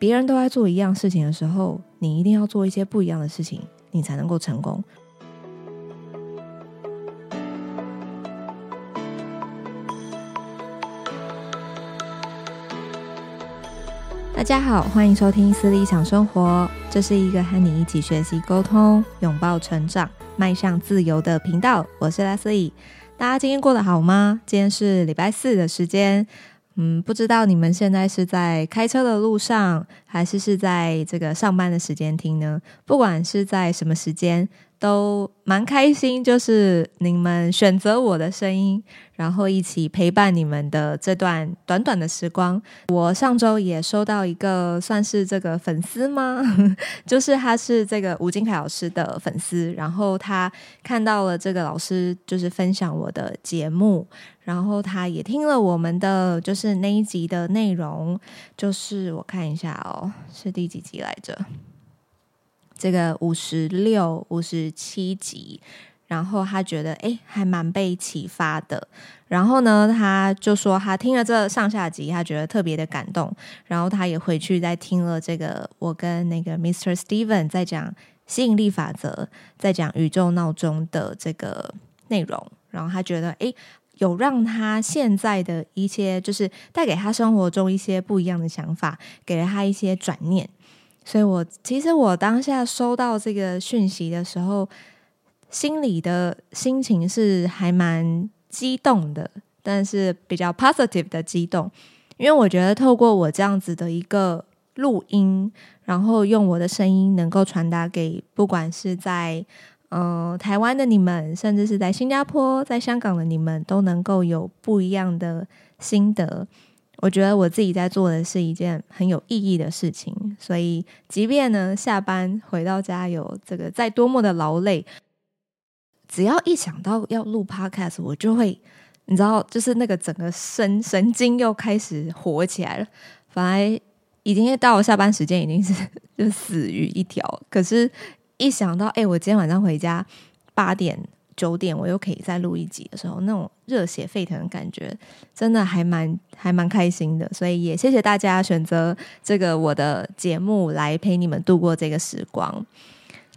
别人都在做一样事情的时候，你一定要做一些不一样的事情，你才能够成功。大家好，欢迎收听思理想生活，这是一个和你一起学习沟通、拥抱成长、迈向自由的频道。我是 Leslie，大家今天过得好吗？今天是礼拜四的时间。嗯，不知道你们现在是在开车的路上，还是是在这个上班的时间听呢？不管是在什么时间。都蛮开心，就是你们选择我的声音，然后一起陪伴你们的这段短短的时光。我上周也收到一个算是这个粉丝吗？就是他是这个吴金凯老师的粉丝，然后他看到了这个老师就是分享我的节目，然后他也听了我们的就是那一集的内容，就是我看一下哦，是第几集来着？这个五十六、五十七集，然后他觉得诶还蛮被启发的。然后呢，他就说他听了这上下集，他觉得特别的感动。然后他也回去再听了这个我跟那个 Mr. Steven 在讲吸引力法则，在讲宇宙闹钟的这个内容。然后他觉得诶有让他现在的一些，就是带给他生活中一些不一样的想法，给了他一些转念。所以我其实我当下收到这个讯息的时候，心里的心情是还蛮激动的，但是比较 positive 的激动，因为我觉得透过我这样子的一个录音，然后用我的声音能够传达给不管是在嗯、台湾的你们，甚至是在新加坡、在香港的你们，都能够有不一样的心得。我觉得我自己在做的是一件很有意义的事情，所以即便呢下班回到家有这个再多么的劳累，只要一想到要录 Podcast，我就会你知道，就是那个整个神神经又开始活起来了。本来已经到了下班时间，已经是 就死鱼一条，可是一想到哎，我今天晚上回家八点。九点我又可以再录一集的时候，那种热血沸腾的感觉，真的还蛮还蛮开心的。所以也谢谢大家选择这个我的节目来陪你们度过这个时光。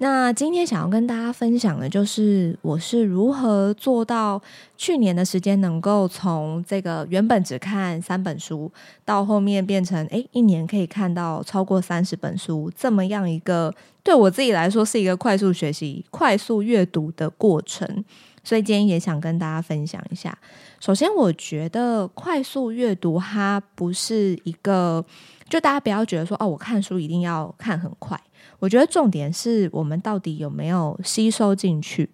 那今天想要跟大家分享的，就是我是如何做到去年的时间，能够从这个原本只看三本书，到后面变成诶一年可以看到超过三十本书，这么样一个对我自己来说是一个快速学习、快速阅读的过程。所以今天也想跟大家分享一下。首先，我觉得快速阅读它不是一个，就大家不要觉得说哦，我看书一定要看很快。我觉得重点是我们到底有没有吸收进去，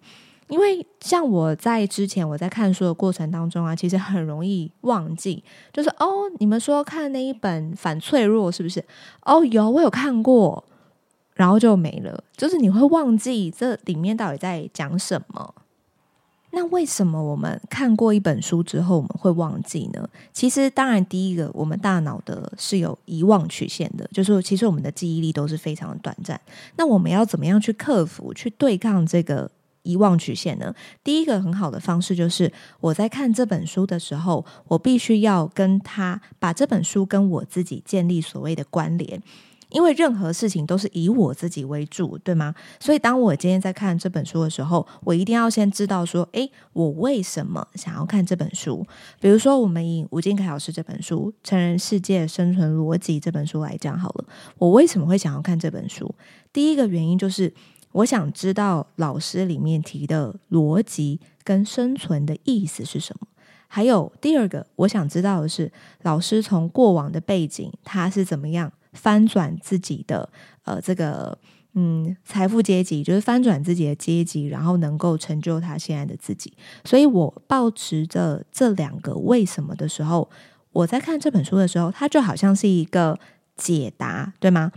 因为像我在之前我在看书的过程当中啊，其实很容易忘记，就是哦，你们说看那一本反脆弱是不是？哦，有，我有看过，然后就没了，就是你会忘记这里面到底在讲什么。那为什么我们看过一本书之后我们会忘记呢？其实，当然，第一个，我们大脑的是有遗忘曲线的，就是其实我们的记忆力都是非常的短暂。那我们要怎么样去克服、去对抗这个遗忘曲线呢？第一个很好的方式就是，我在看这本书的时候，我必须要跟他把这本书跟我自己建立所谓的关联。因为任何事情都是以我自己为主，对吗？所以当我今天在看这本书的时候，我一定要先知道说，诶，我为什么想要看这本书？比如说，我们以吴金凯老师这本书《成人世界生存逻辑》这本书来讲好了，我为什么会想要看这本书？第一个原因就是我想知道老师里面提的逻辑跟生存的意思是什么。还有第二个，我想知道的是老师从过往的背景，他是怎么样。翻转自己的呃，这个嗯，财富阶级，就是翻转自己的阶级，然后能够成就他现在的自己。所以我抱持着这两个为什么的时候，我在看这本书的时候，它就好像是一个解答，对吗？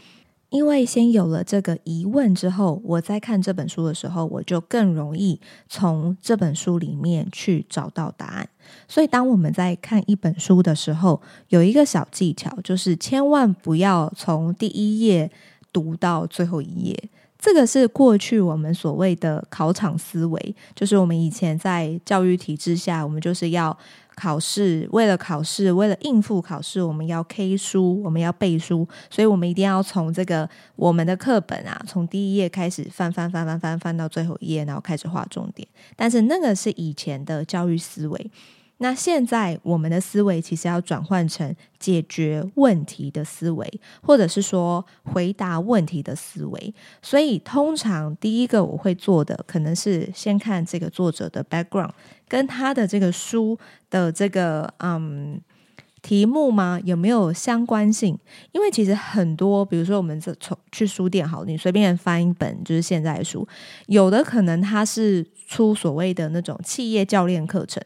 因为先有了这个疑问之后，我在看这本书的时候，我就更容易从这本书里面去找到答案。所以，当我们在看一本书的时候，有一个小技巧，就是千万不要从第一页读到最后一页。这个是过去我们所谓的考场思维，就是我们以前在教育体制下，我们就是要考试，为了考试，为了应付考试，我们要 K 书，我们要背书，所以我们一定要从这个我们的课本啊，从第一页开始翻翻翻翻翻翻到最后一页，然后开始画重点。但是那个是以前的教育思维。那现在我们的思维其实要转换成解决问题的思维，或者是说回答问题的思维。所以通常第一个我会做的，可能是先看这个作者的 background，跟他的这个书的这个嗯题目吗？有没有相关性？因为其实很多，比如说我们这从去书店好，你随便翻一本就是现在的书，有的可能他是出所谓的那种企业教练课程。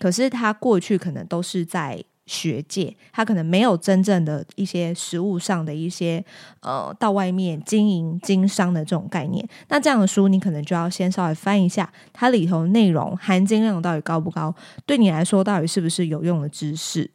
可是他过去可能都是在学界，他可能没有真正的一些实物上的一些呃，到外面经营经商的这种概念。那这样的书，你可能就要先稍微翻一下，它里头内容含金量到底高不高？对你来说，到底是不是有用的知识？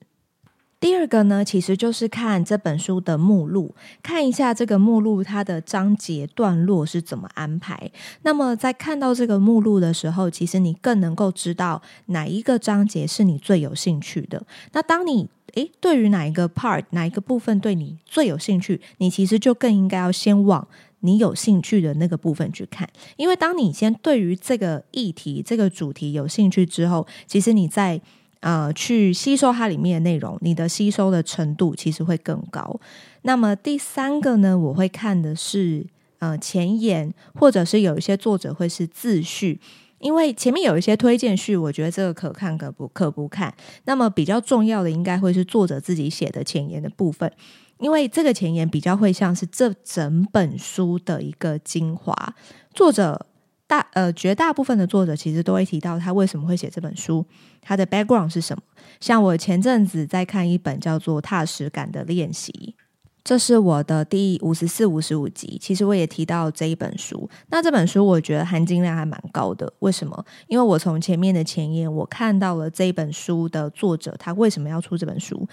第二个呢，其实就是看这本书的目录，看一下这个目录它的章节段落是怎么安排。那么在看到这个目录的时候，其实你更能够知道哪一个章节是你最有兴趣的。那当你诶对于哪一个 part 哪一个部分对你最有兴趣，你其实就更应该要先往你有兴趣的那个部分去看。因为当你先对于这个议题、这个主题有兴趣之后，其实你在呃，去吸收它里面的内容，你的吸收的程度其实会更高。那么第三个呢，我会看的是呃前言，或者是有一些作者会是自序，因为前面有一些推荐序，我觉得这个可看可不可不看。那么比较重要的应该会是作者自己写的前言的部分，因为这个前言比较会像是这整本书的一个精华，作者。大呃，绝大部分的作者其实都会提到他为什么会写这本书，他的 background 是什么。像我前阵子在看一本叫做《踏实感的练习》，这是我的第五十四、五十五集。其实我也提到这一本书。那这本书我觉得含金量还蛮高的。为什么？因为我从前面的前言，我看到了这一本书的作者他为什么要出这本书。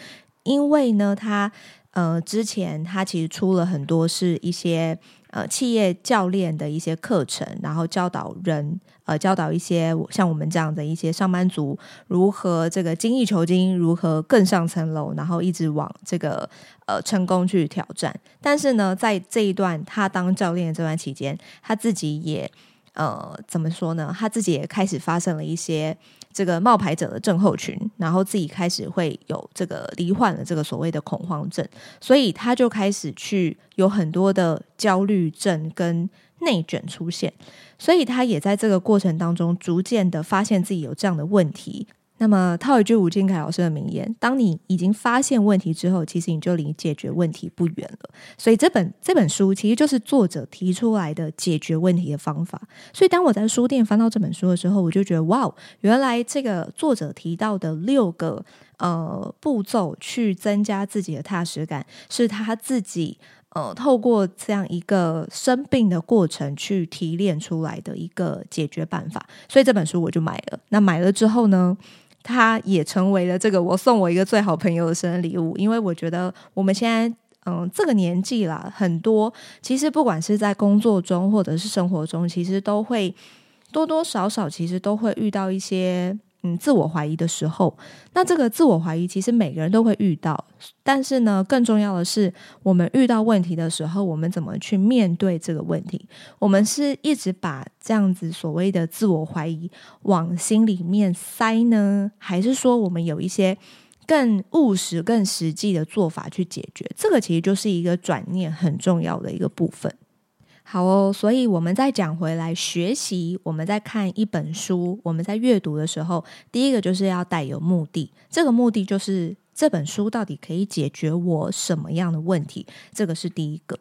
因为呢，他呃之前他其实出了很多是一些。呃，企业教练的一些课程，然后教导人，呃，教导一些像我们这样的一些上班族，如何这个精益求精，如何更上层楼，然后一直往这个呃成功去挑战。但是呢，在这一段他当教练这段期间，他自己也呃怎么说呢？他自己也开始发生了一些。这个冒牌者的症候群，然后自己开始会有这个罹患了这个所谓的恐慌症，所以他就开始去有很多的焦虑症跟内卷出现，所以他也在这个过程当中逐渐的发现自己有这样的问题。那么套一句吴敬凯老师的名言：当你已经发现问题之后，其实你就离解决问题不远了。所以这本这本书其实就是作者提出来的解决问题的方法。所以当我在书店翻到这本书的时候，我就觉得哇，原来这个作者提到的六个呃步骤去增加自己的踏实感，是他自己呃透过这样一个生病的过程去提炼出来的一个解决办法。所以这本书我就买了。那买了之后呢？他也成为了这个我送我一个最好朋友的生日礼物，因为我觉得我们现在嗯这个年纪啦，很多其实不管是在工作中或者是生活中，其实都会多多少少其实都会遇到一些。嗯，自我怀疑的时候，那这个自我怀疑其实每个人都会遇到，但是呢，更重要的是，我们遇到问题的时候，我们怎么去面对这个问题？我们是一直把这样子所谓的自我怀疑往心里面塞呢，还是说我们有一些更务实、更实际的做法去解决？这个其实就是一个转念很重要的一个部分。好哦，所以我们再讲回来，学习，我们在看一本书，我们在阅读的时候，第一个就是要带有目的，这个目的就是这本书到底可以解决我什么样的问题，这个是第一个。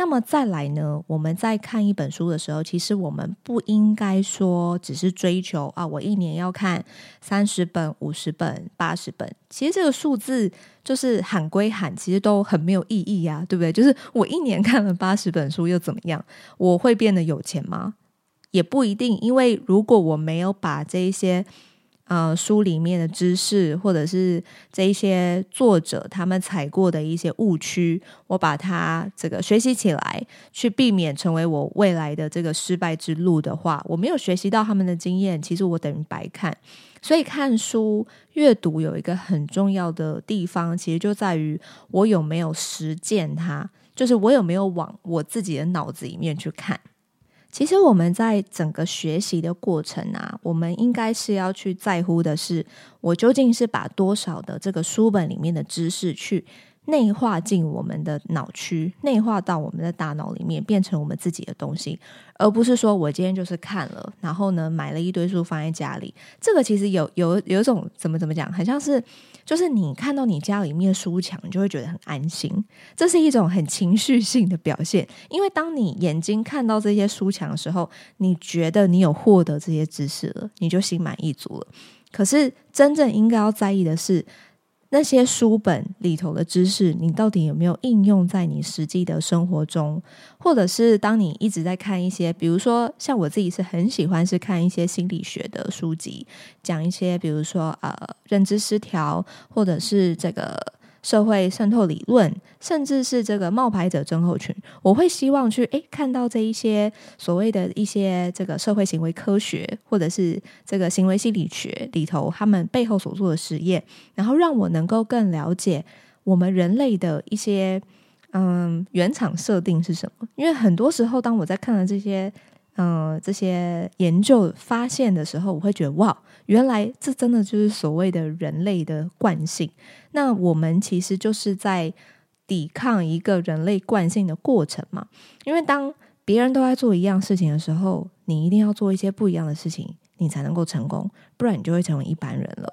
那么再来呢，我们在看一本书的时候，其实我们不应该说只是追求啊，我一年要看三十本、五十本、八十本。其实这个数字就是喊归喊，其实都很没有意义呀，对不对？就是我一年看了八十本书又怎么样？我会变得有钱吗？也不一定，因为如果我没有把这一些。呃，书里面的知识，或者是这一些作者他们踩过的一些误区，我把它这个学习起来，去避免成为我未来的这个失败之路的话，我没有学习到他们的经验，其实我等于白看。所以看书阅读有一个很重要的地方，其实就在于我有没有实践它，就是我有没有往我自己的脑子里面去看。其实我们在整个学习的过程啊，我们应该是要去在乎的是，我究竟是把多少的这个书本里面的知识去。内化进我们的脑区，内化到我们的大脑里面，变成我们自己的东西，而不是说我今天就是看了，然后呢买了一堆书放在家里。这个其实有有有一种怎么怎么讲，很像是就是你看到你家里面书墙，你就会觉得很安心。这是一种很情绪性的表现，因为当你眼睛看到这些书墙的时候，你觉得你有获得这些知识了，你就心满意足了。可是真正应该要在意的是。那些书本里头的知识，你到底有没有应用在你实际的生活中？或者是当你一直在看一些，比如说像我自己是很喜欢是看一些心理学的书籍，讲一些比如说呃认知失调，或者是这个。社会渗透理论，甚至是这个冒牌者症候群，我会希望去诶看到这一些所谓的一些这个社会行为科学，或者是这个行为心理学里头他们背后所做的实验，然后让我能够更了解我们人类的一些嗯原厂设定是什么。因为很多时候，当我在看了这些。嗯、这些研究发现的时候，我会觉得哇，原来这真的就是所谓的人类的惯性。那我们其实就是在抵抗一个人类惯性的过程嘛。因为当别人都在做一样事情的时候，你一定要做一些不一样的事情，你才能够成功，不然你就会成为一般人了。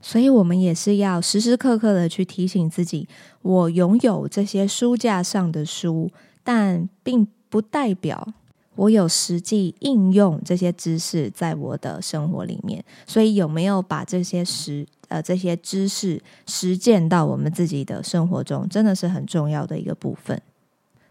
所以，我们也是要时时刻刻的去提醒自己：我拥有这些书架上的书，但并不代表。我有实际应用这些知识在我的生活里面，所以有没有把这些实呃这些知识实践到我们自己的生活中，真的是很重要的一个部分。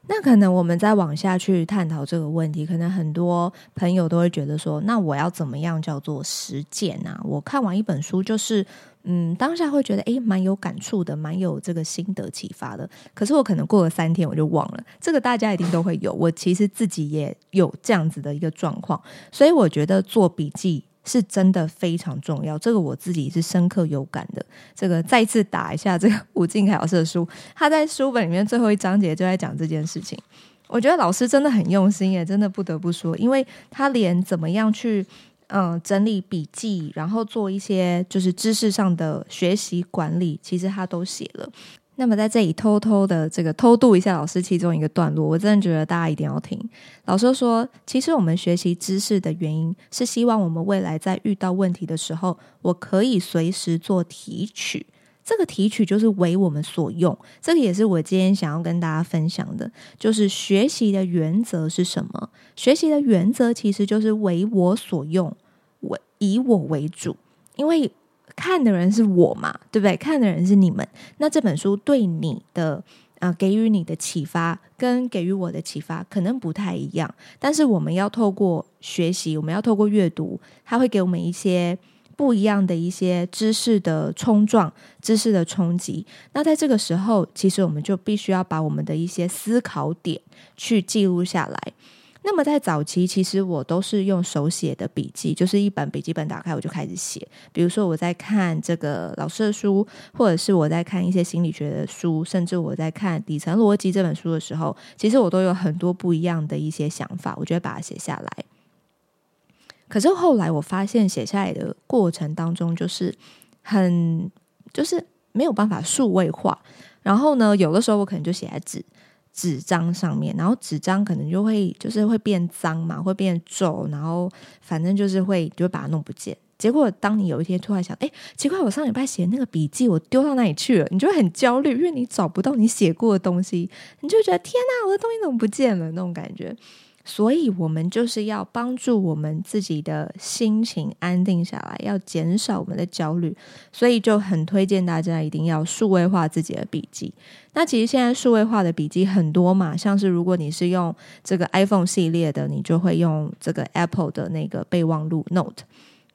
那可能我们再往下去探讨这个问题，可能很多朋友都会觉得说，那我要怎么样叫做实践啊？我看完一本书就是。嗯，当下会觉得诶，蛮有感触的，蛮有这个心得启发的。可是我可能过了三天我就忘了，这个大家一定都会有。我其实自己也有这样子的一个状况，所以我觉得做笔记是真的非常重要。这个我自己是深刻有感的。这个再次打一下这个吴敬凯老师的书，他在书本里面最后一章节就在讲这件事情。我觉得老师真的很用心耶，真的不得不说，因为他连怎么样去。嗯，整理笔记，然后做一些就是知识上的学习管理，其实他都写了。那么在这里偷偷的这个偷渡一下老师其中一个段落，我真的觉得大家一定要听。老师说，其实我们学习知识的原因是希望我们未来在遇到问题的时候，我可以随时做提取。这个提取就是为我们所用，这个也是我今天想要跟大家分享的，就是学习的原则是什么？学习的原则其实就是为我所用，为以我为主，因为看的人是我嘛，对不对？看的人是你们，那这本书对你的啊、给予你的启发跟给予我的启发可能不太一样，但是我们要透过学习，我们要透过阅读，它会给我们一些。不一样的一些知识的冲撞，知识的冲击。那在这个时候，其实我们就必须要把我们的一些思考点去记录下来。那么在早期，其实我都是用手写的笔记，就是一本笔记本打开我就开始写。比如说我在看这个老师的书，或者是我在看一些心理学的书，甚至我在看《底层逻辑》这本书的时候，其实我都有很多不一样的一些想法，我就会把它写下来。可是后来我发现写下来的过程当中，就是很就是没有办法数位化。然后呢，有的时候我可能就写在纸纸张上面，然后纸张可能就会就是会变脏嘛，会变皱，然后反正就是会就会把它弄不见。结果当你有一天突然想，哎，奇怪，我上礼拜写那个笔记我丢到哪里去了？你就会很焦虑，因为你找不到你写过的东西，你就觉得天哪，我的东西怎么不见了？那种感觉。所以，我们就是要帮助我们自己的心情安定下来，要减少我们的焦虑。所以，就很推荐大家一定要数位化自己的笔记。那其实现在数位化的笔记很多嘛，像是如果你是用这个 iPhone 系列的，你就会用这个 Apple 的那个备忘录 Note。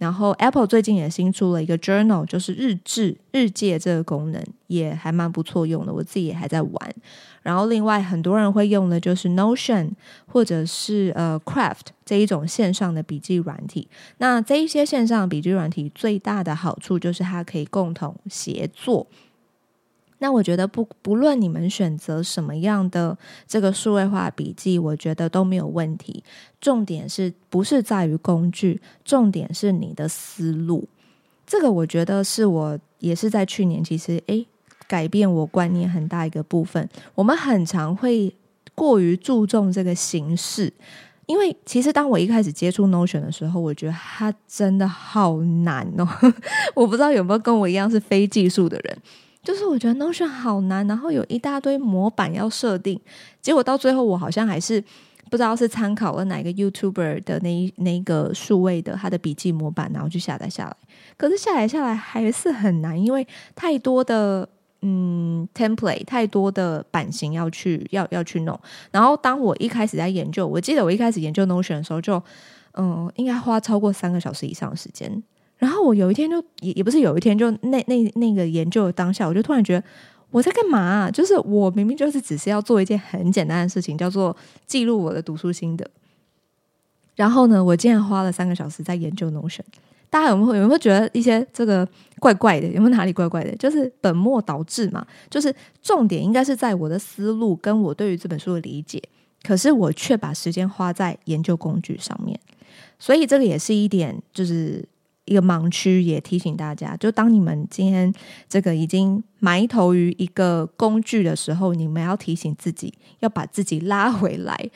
然后 Apple 最近也新出了一个 Journal，就是日志、日记这个功能也还蛮不错用的，我自己也还在玩。然后另外很多人会用的就是 Notion 或者是呃 Craft 这一种线上的笔记软体。那这一些线上笔记软体最大的好处就是它可以共同协作。那我觉得不不论你们选择什么样的这个数位化笔记，我觉得都没有问题。重点是不是在于工具，重点是你的思路。这个我觉得是我也是在去年其实诶改变我观念很大一个部分。我们很常会过于注重这个形式，因为其实当我一开始接触 Notion 的时候，我觉得它真的好难哦。我不知道有没有跟我一样是非技术的人。就是我觉得 Notion 好难，然后有一大堆模板要设定，结果到最后我好像还是不知道是参考了哪个 YouTuber 的那一那个数位的他的笔记模板，然后就下载下来。可是下载下来还是很难，因为太多的嗯 template，太多的版型要去要要去弄。然后当我一开始在研究，我记得我一开始研究 Notion 的时候，就嗯应该花超过三个小时以上的时间。然后我有一天就也也不是有一天，就那那那个研究的当下，我就突然觉得我在干嘛？就是我明明就是只是要做一件很简单的事情，叫做记录我的读书心得。然后呢，我竟然花了三个小时在研究 Notion。大家有没有有没有觉得一些这个怪怪的？有没有哪里怪怪的？就是本末倒置嘛。就是重点应该是在我的思路跟我对于这本书的理解，可是我却把时间花在研究工具上面。所以这个也是一点，就是。一个盲区，也提醒大家，就当你们今天这个已经埋头于一个工具的时候，你们要提醒自己，要把自己拉回来，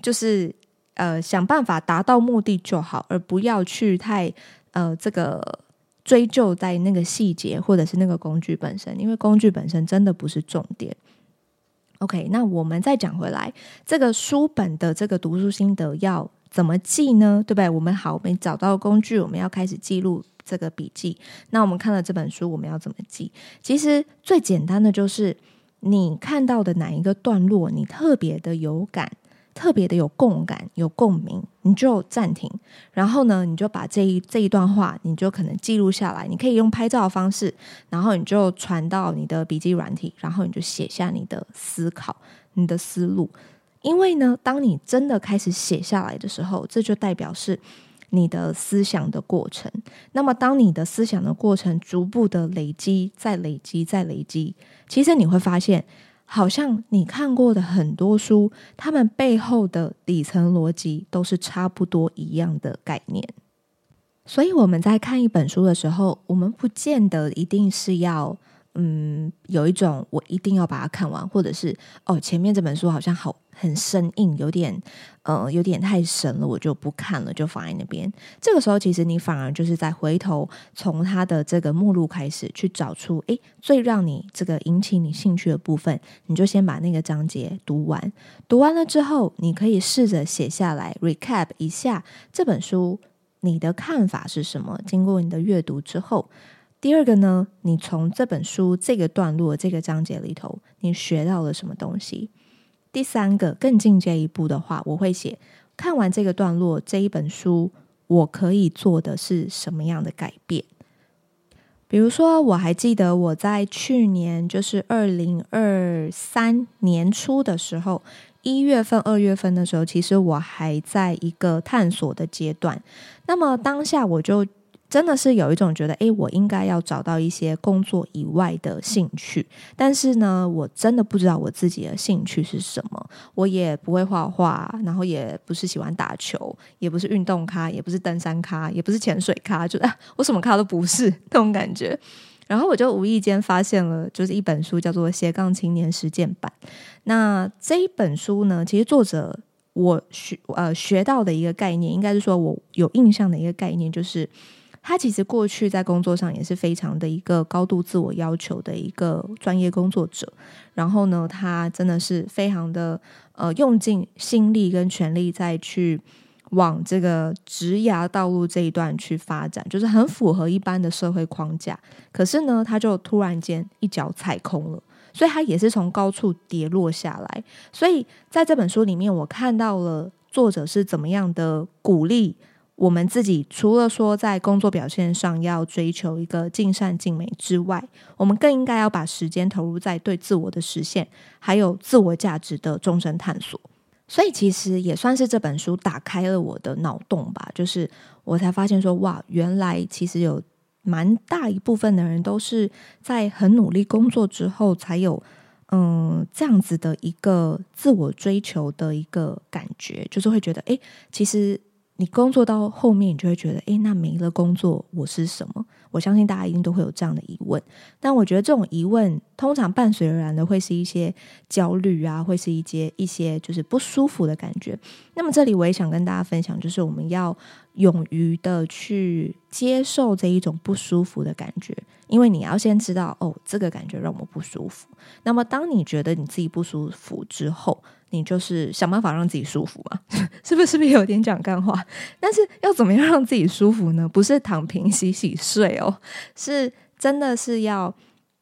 就是呃想办法达到目的就好，而不要去太呃这个追究在那个细节或者是那个工具本身，因为工具本身真的不是重点。OK，那我们再讲回来，这个书本的这个读书心得要。怎么记呢？对不对？我们好，我们找到工具，我们要开始记录这个笔记。那我们看了这本书，我们要怎么记？其实最简单的就是你看到的哪一个段落，你特别的有感，特别的有共感、有共鸣，你就暂停。然后呢，你就把这一这一段话，你就可能记录下来。你可以用拍照的方式，然后你就传到你的笔记软体，然后你就写下你的思考、你的思路。因为呢，当你真的开始写下来的时候，这就代表是你的思想的过程。那么，当你的思想的过程逐步的累积、再累积、再累积，其实你会发现，好像你看过的很多书，他们背后的底层逻辑都是差不多一样的概念。所以我们在看一本书的时候，我们不见得一定是要。嗯，有一种我一定要把它看完，或者是哦，前面这本书好像好很生硬，有点呃，有点太神了，我就不看了，就放在那边。这个时候，其实你反而就是在回头从它的这个目录开始去找出，诶，最让你这个引起你兴趣的部分，你就先把那个章节读完。读完了之后，你可以试着写下来，recap 一下这本书你的看法是什么。经过你的阅读之后。第二个呢，你从这本书这个段落、这个章节里头，你学到了什么东西？第三个更进阶一步的话，我会写看完这个段落这一本书，我可以做的是什么样的改变？比如说，我还记得我在去年，就是二零二三年初的时候，一月份、二月份的时候，其实我还在一个探索的阶段。那么当下我就。真的是有一种觉得，诶，我应该要找到一些工作以外的兴趣。但是呢，我真的不知道我自己的兴趣是什么。我也不会画画，然后也不是喜欢打球，也不是运动咖，也不是登山咖，也不是潜水咖，就 啊，我什么咖都不是 那种感觉。然后我就无意间发现了，就是一本书叫做《斜杠青年实践版》。那这一本书呢，其实作者我学呃学到的一个概念，应该是说我有印象的一个概念，就是。他其实过去在工作上也是非常的一个高度自我要求的一个专业工作者。然后呢，他真的是非常的呃用尽心力跟全力再去往这个职涯道路这一段去发展，就是很符合一般的社会框架。可是呢，他就突然间一脚踩空了。所以他也是从高处跌落下来。所以在这本书里面，我看到了作者是怎么样的鼓励我们自己。除了说在工作表现上要追求一个尽善尽美之外，我们更应该要把时间投入在对自我的实现，还有自我价值的终身探索。所以其实也算是这本书打开了我的脑洞吧。就是我才发现说，哇，原来其实有。蛮大一部分的人都是在很努力工作之后，才有嗯这样子的一个自我追求的一个感觉，就是会觉得，哎，其实你工作到后面，你就会觉得，哎，那没了工作，我是什么？我相信大家一定都会有这样的疑问，但我觉得这种疑问通常伴随而来的会是一些焦虑啊，会是一些一些就是不舒服的感觉。那么这里我也想跟大家分享，就是我们要勇于的去接受这一种不舒服的感觉，因为你要先知道，哦，这个感觉让我不舒服。那么当你觉得你自己不舒服之后，你就是想办法让自己舒服嘛，是不是？不是有点讲干话？但是要怎么样让自己舒服呢？不是躺平洗洗睡哦，是真的是要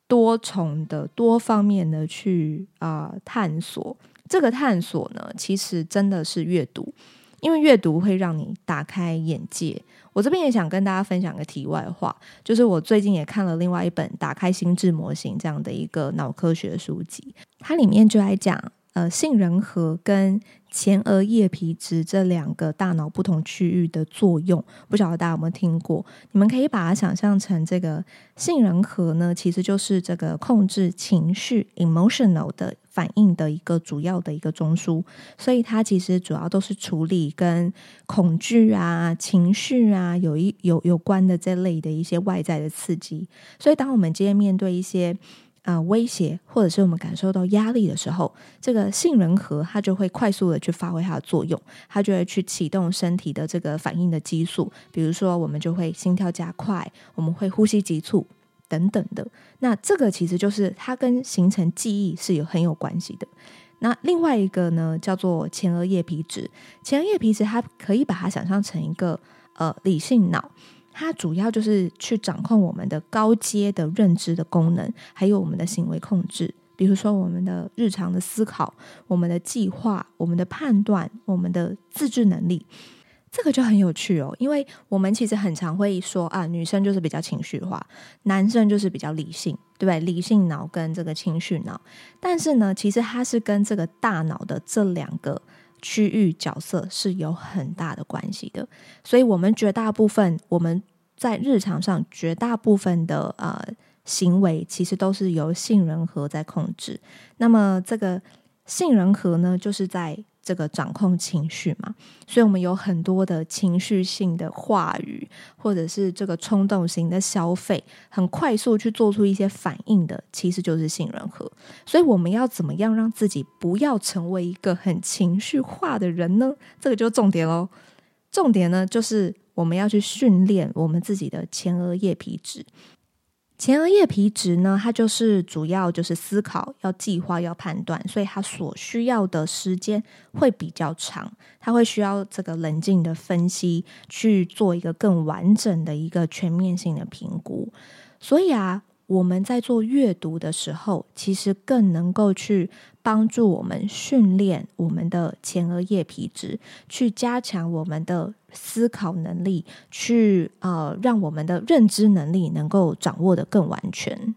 多重的、多方面的去啊、探索。这个探索呢，其实真的是阅读，因为阅读会让你打开眼界。我这边也想跟大家分享个题外话，就是我最近也看了另外一本《打开心智模型》这样的一个脑科学书籍，它里面就来讲。呃，杏仁核跟前额叶皮质这两个大脑不同区域的作用，不晓得大家有没有听过？你们可以把它想象成这个杏仁核呢，其实就是这个控制情绪 （emotional） 的反应的一个主要的一个中枢，所以它其实主要都是处理跟恐惧啊、情绪啊有一有有关的这类的一些外在的刺激。所以，当我们今天面对一些啊、威胁或者是我们感受到压力的时候，这个杏仁核它就会快速的去发挥它的作用，它就会去启动身体的这个反应的激素，比如说我们就会心跳加快，我们会呼吸急促等等的。那这个其实就是它跟形成记忆是有很有关系的。那另外一个呢，叫做前额叶皮质，前额叶皮质它可以把它想象成一个呃理性脑。它主要就是去掌控我们的高阶的认知的功能，还有我们的行为控制，比如说我们的日常的思考、我们的计划、我们的判断、我们的自制能力，这个就很有趣哦。因为我们其实很常会说啊，女生就是比较情绪化，男生就是比较理性，对不对？理性脑跟这个情绪脑，但是呢，其实它是跟这个大脑的这两个。区域角色是有很大的关系的，所以我们绝大部分我们在日常上绝大部分的呃行为，其实都是由杏仁核在控制。那么这个杏仁核呢，就是在。这个掌控情绪嘛，所以我们有很多的情绪性的话语，或者是这个冲动型的消费，很快速去做出一些反应的，其实就是杏仁核。所以我们要怎么样让自己不要成为一个很情绪化的人呢？这个就是重点喽。重点呢，就是我们要去训练我们自己的前额叶皮质。前额叶皮质呢，它就是主要就是思考、要计划、要判断，所以它所需要的时间会比较长。它会需要这个冷静的分析，去做一个更完整的一个全面性的评估。所以啊。我们在做阅读的时候，其实更能够去帮助我们训练我们的前额叶皮质，去加强我们的思考能力，去呃让我们的认知能力能够掌握得更完全。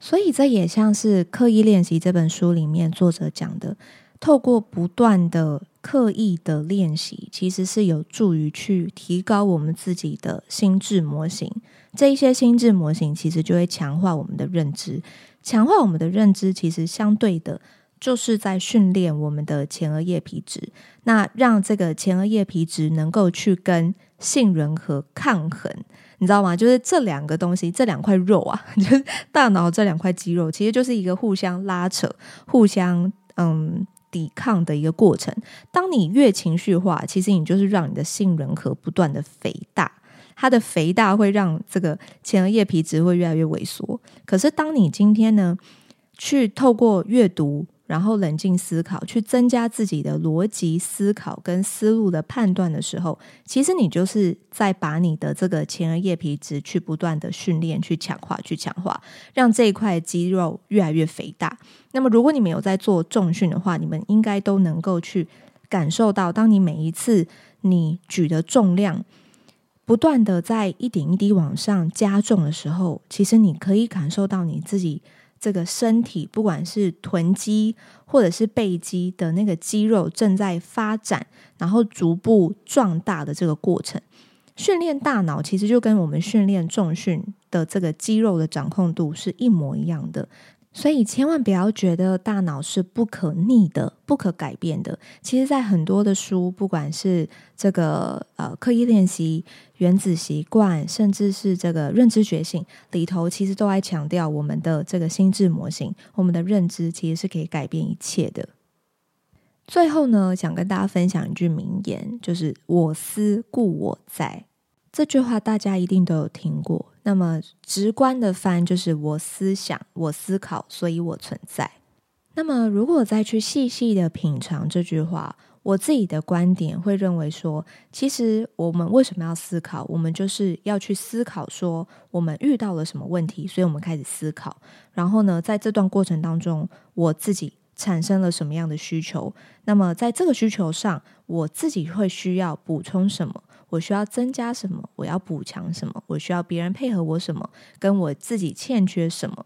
所以这也像是《刻意练习》这本书里面作者讲的，透过不断的刻意的练习，其实是有助于去提高我们自己的心智模型。这一些心智模型其实就会强化我们的认知，强化我们的认知，其实相对的就是在训练我们的前额叶皮质。那让这个前额叶皮质能够去跟杏仁核抗衡，你知道吗？就是这两个东西，这两块肉啊，就是大脑这两块肌肉，其实就是一个互相拉扯、互相嗯抵抗的一个过程。当你越情绪化，其实你就是让你的杏仁核不断的肥大。它的肥大会让这个前额叶皮质会越来越萎缩。可是当你今天呢，去透过阅读，然后冷静思考，去增加自己的逻辑思考跟思路的判断的时候，其实你就是在把你的这个前额叶皮质去不断的训练、去强化、去强化，让这一块肌肉越来越肥大。那么，如果你们有在做重训的话，你们应该都能够去感受到，当你每一次你举的重量不断的在一点一滴往上加重的时候，其实你可以感受到你自己。这个身体，不管是臀肌或者是背肌的那个肌肉正在发展，然后逐步壮大的这个过程，训练大脑其实就跟我们训练重训的这个肌肉的掌控度是一模一样的。所以千万不要觉得大脑是不可逆的、不可改变的。其实，在很多的书，不管是这个呃刻意练习、原子习惯，甚至是这个认知觉醒里头，其实都爱强调我们的这个心智模型，我们的认知其实是可以改变一切的。最后呢，想跟大家分享一句名言，就是“我思故我在”。这句话大家一定都有听过。那么直观的翻就是我思想，我思考，所以我存在。那么如果再去细细的品尝这句话，我自己的观点会认为说，其实我们为什么要思考？我们就是要去思考说，我们遇到了什么问题，所以我们开始思考。然后呢，在这段过程当中，我自己产生了什么样的需求？那么在这个需求上，我自己会需要补充什么？我需要增加什么？我要补强什么？我需要别人配合我什么？跟我自己欠缺什么？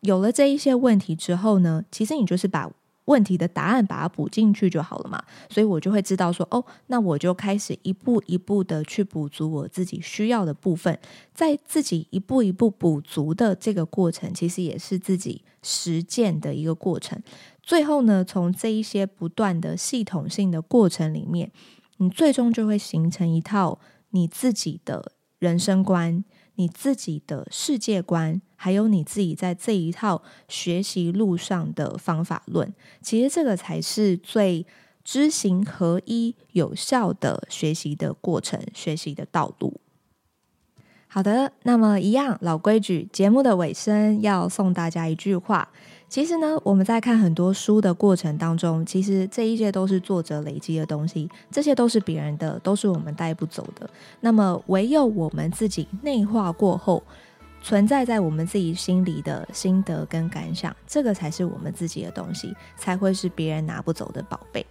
有了这一些问题之后呢，其实你就是把问题的答案把它补进去就好了嘛。所以我就会知道说，哦，那我就开始一步一步的去补足我自己需要的部分。在自己一步一步补足的这个过程，其实也是自己实践的一个过程。最后呢，从这一些不断的系统性的过程里面。你最终就会形成一套你自己的人生观、你自己的世界观，还有你自己在这一套学习路上的方法论。其实这个才是最知行合一、有效的学习的过程、学习的道路。好的，那么一样老规矩，节目的尾声要送大家一句话。其实呢，我们在看很多书的过程当中，其实这一切都是作者累积的东西，这些都是别人的，都是我们带不走的。那么，唯有我们自己内化过后，存在在我们自己心里的心得跟感想，这个才是我们自己的东西，才会是别人拿不走的宝贝。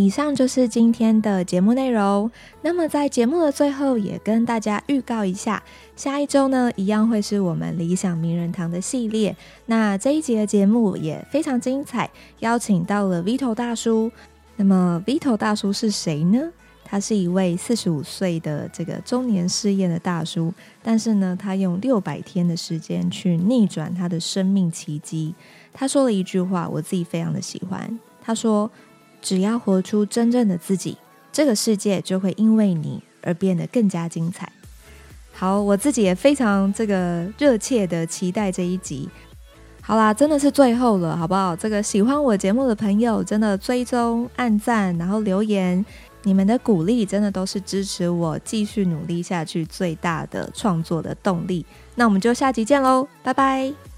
以上就是今天的节目内容。那么在节目的最后，也跟大家预告一下，下一周呢，一样会是我们理想名人堂的系列。那这一集的节目也非常精彩，邀请到了 Vito 大叔。那么 Vito 大叔是谁呢？他是一位四十五岁的这个中年失业的大叔，但是呢，他用六百天的时间去逆转他的生命奇迹。他说了一句话，我自己非常的喜欢。他说。只要活出真正的自己，这个世界就会因为你而变得更加精彩。好，我自己也非常这个热切的期待这一集。好啦，真的是最后了，好不好？这个喜欢我节目的朋友，真的追踪、按赞，然后留言，你们的鼓励真的都是支持我继续努力下去最大的创作的动力。那我们就下集见喽，拜拜。